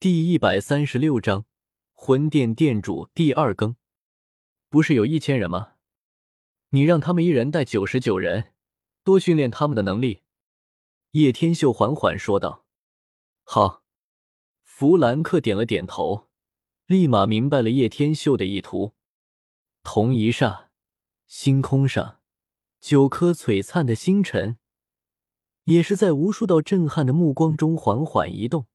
第一百三十六章魂殿殿主第二更。不是有一千人吗？你让他们一人带九十九人，多训练他们的能力。叶天秀缓缓说道：“好。”弗兰克点了点头，立马明白了叶天秀的意图。同一刹，星空上九颗璀璨的星辰，也是在无数道震撼的目光中缓缓移动。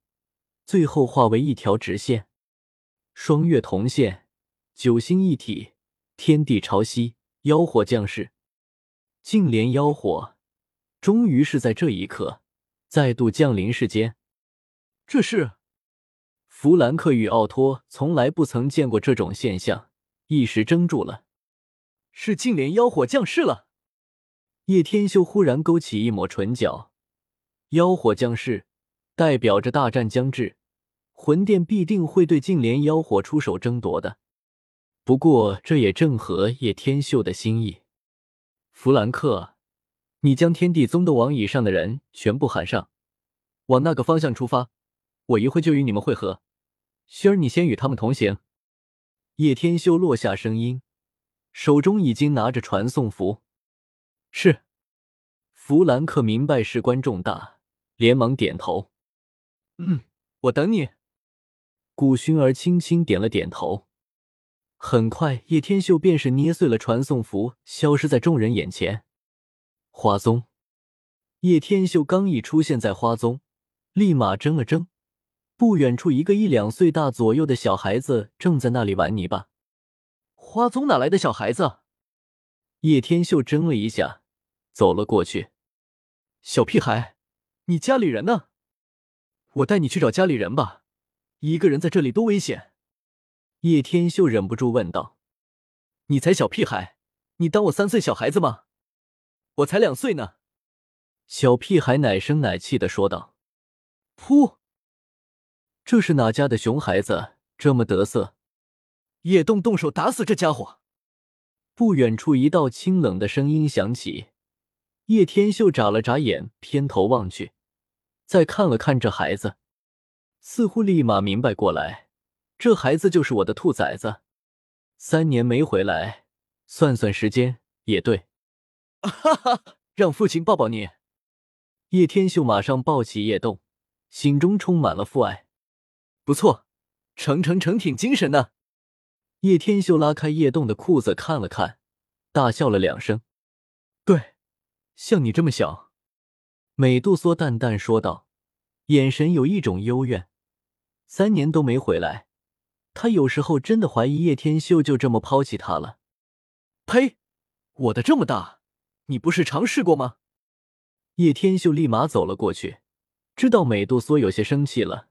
最后化为一条直线，双月同现，九星一体，天地朝夕，妖火降世，净莲妖火终于是在这一刻再度降临世间。这是弗兰克与奥托从来不曾见过这种现象，一时怔住了。是净莲妖火降世了。叶天修忽然勾起一抹唇角，妖火降世。代表着大战将至，魂殿必定会对净莲妖火出手争夺的。不过，这也正合叶天秀的心意。弗兰克，你将天地宗的王以上的人全部喊上，往那个方向出发。我一会就与你们会合。薰儿，你先与他们同行。叶天修落下声音，手中已经拿着传送符。是。弗兰克明白事关重大，连忙点头。嗯，我等你。古薰儿轻轻点了点头。很快，叶天秀便是捏碎了传送符，消失在众人眼前。花宗，叶天秀刚一出现在花宗，立马怔了怔。不远处，一个一两岁大左右的小孩子正在那里玩泥巴。花宗哪来的小孩子？叶天秀怔了一下，走了过去。小屁孩，你家里人呢？我带你去找家里人吧，一个人在这里多危险。叶天秀忍不住问道：“你才小屁孩，你当我三岁小孩子吗？我才两岁呢。”小屁孩奶声奶气的说道：“噗，这是哪家的熊孩子这么得瑟？”叶动动手打死这家伙！不远处，一道清冷的声音响起。叶天秀眨了眨眼，偏头望去。再看了看这孩子，似乎立马明白过来，这孩子就是我的兔崽子。三年没回来，算算时间也对。哈哈，让父亲抱抱你。叶天秀马上抱起叶动，心中充满了父爱。不错，成成成挺精神的。叶天秀拉开叶动的裤子看了看，大笑了两声。对，像你这么小。美杜莎淡淡说道，眼神有一种幽怨。三年都没回来，他有时候真的怀疑叶天秀就这么抛弃他了。呸！我的这么大，你不是尝试过吗？叶天秀立马走了过去，知道美杜莎有些生气了。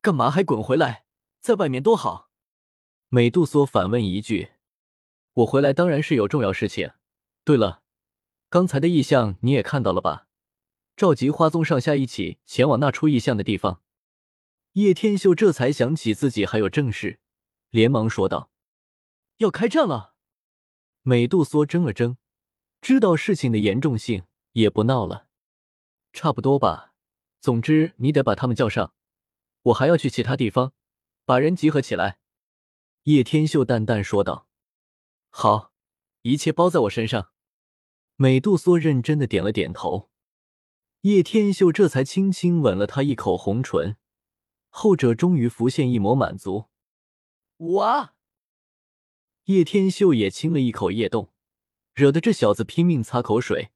干嘛还滚回来？在外面多好。美杜莎反问一句：“我回来当然是有重要事情。对了，刚才的异象你也看到了吧？”召集花宗上下一起前往那出异象的地方。叶天秀这才想起自己还有正事，连忙说道：“要开战了。”美杜莎怔了怔，知道事情的严重性，也不闹了。差不多吧。总之，你得把他们叫上，我还要去其他地方，把人集合起来。”叶天秀淡淡说道。“好，一切包在我身上。”美杜莎认真的点了点头。叶天秀这才轻轻吻了他一口红唇，后者终于浮现一抹满足。哇！叶天秀也亲了一口叶动，惹得这小子拼命擦口水。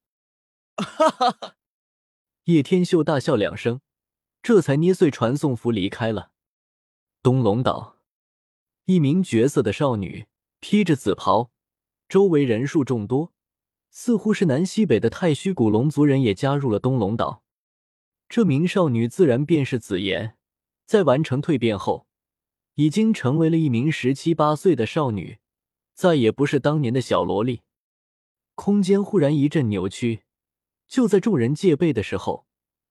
哈哈哈！叶天秀大笑两声，这才捏碎传送符离开了。东龙岛，一名绝色的少女披着紫袍，周围人数众多。似乎是南西北的太虚古龙族人也加入了东龙岛。这名少女自然便是紫妍，在完成蜕变后，已经成为了一名十七八岁的少女，再也不是当年的小萝莉。空间忽然一阵扭曲，就在众人戒备的时候，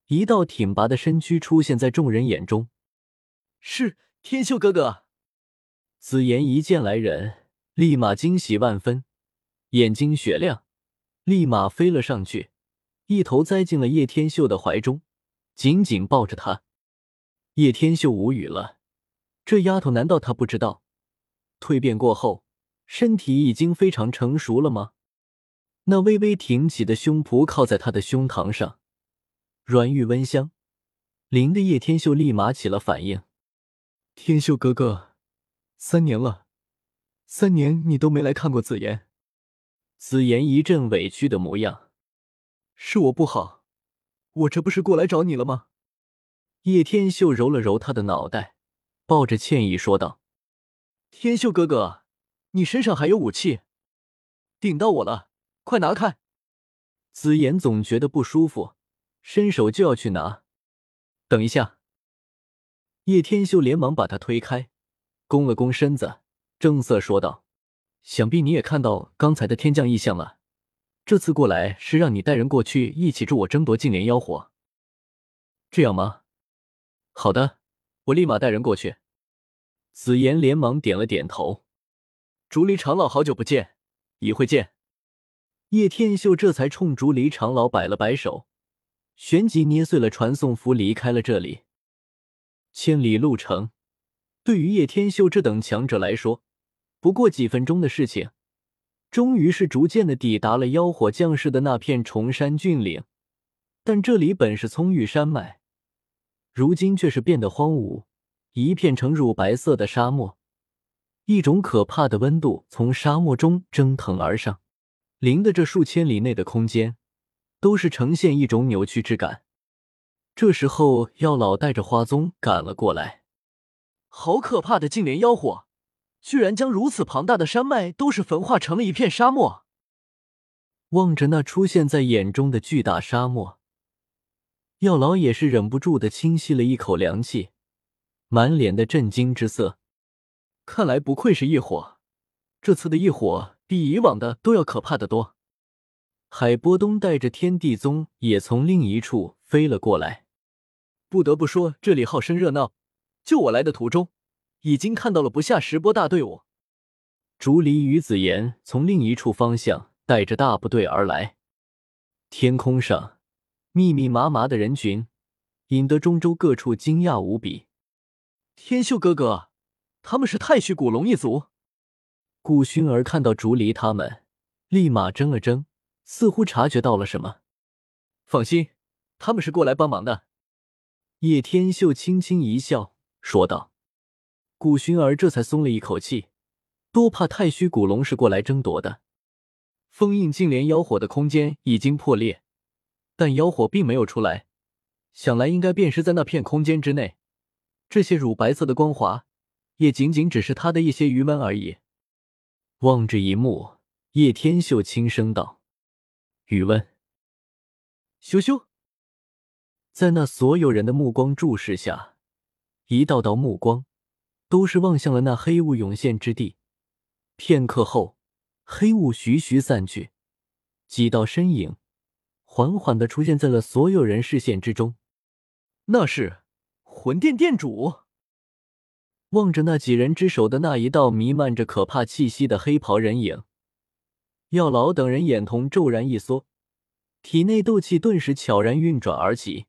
一道挺拔的身躯出现在众人眼中。是天秀哥哥。紫妍一见来人，立马惊喜万分，眼睛雪亮。立马飞了上去，一头栽进了叶天秀的怀中，紧紧抱着他。叶天秀无语了，这丫头难道她不知道，蜕变过后身体已经非常成熟了吗？那微微挺起的胸脯靠在他的胸膛上，软玉温香，灵的叶天秀立马起了反应。天秀哥哥，三年了，三年你都没来看过紫妍。紫妍一阵委屈的模样，是我不好，我这不是过来找你了吗？叶天秀揉了揉他的脑袋，抱着歉意说道：“天秀哥哥，你身上还有武器，顶到我了。”快拿开！紫妍总觉得不舒服，伸手就要去拿。等一下，叶天秀连忙把他推开，弓了弓身子，正色说道：“想必你也看到刚才的天降异象了。这次过来是让你带人过去一起助我争夺净莲妖火，这样吗？好的，我立马带人过去。”紫妍连忙点了点头：“竹离长老，好久不见，一会见。”叶天秀这才冲竹离长老摆了摆手，旋即捏碎了传送符，离开了这里。千里路程，对于叶天秀这等强者来说，不过几分钟的事情。终于是逐渐的抵达了妖火降世的那片崇山峻岭，但这里本是葱郁山脉，如今却是变得荒芜，一片呈乳白色的沙漠。一种可怕的温度从沙漠中蒸腾而上。灵的这数千里内的空间，都是呈现一种扭曲之感。这时候，药老带着花宗赶了过来。好可怕的净莲妖火，居然将如此庞大的山脉都是焚化成了一片沙漠。望着那出现在眼中的巨大沙漠，药老也是忍不住的轻吸了一口凉气，满脸的震惊之色。看来不愧是异火，这次的异火。比以往的都要可怕的多。海波东带着天地宗也从另一处飞了过来。不得不说，这里好生热闹。就我来的途中，已经看到了不下十波大队伍。竹离与紫妍从另一处方向带着大部队而来。天空上密密麻麻的人群，引得中州各处惊讶无比。天秀哥哥，他们是太虚古龙一族。顾薰儿看到竹离他们，立马怔了怔，似乎察觉到了什么。放心，他们是过来帮忙的。叶天秀轻轻一笑，说道。顾薰儿这才松了一口气，多怕太虚古龙是过来争夺的。封印净莲妖火的空间已经破裂，但妖火并没有出来，想来应该便是在那片空间之内。这些乳白色的光华，也仅仅只是他的一些余温而已。望着一幕，叶天秀轻声道：“宇温，羞羞。”在那所有人的目光注视下，一道道目光都是望向了那黑雾涌现之地。片刻后，黑雾徐徐散去，几道身影缓缓的出现在了所有人视线之中。那是魂殿殿主。望着那几人之手的那一道弥漫着可怕气息的黑袍人影，药老等人眼瞳骤然一缩，体内斗气顿时悄然运转而起。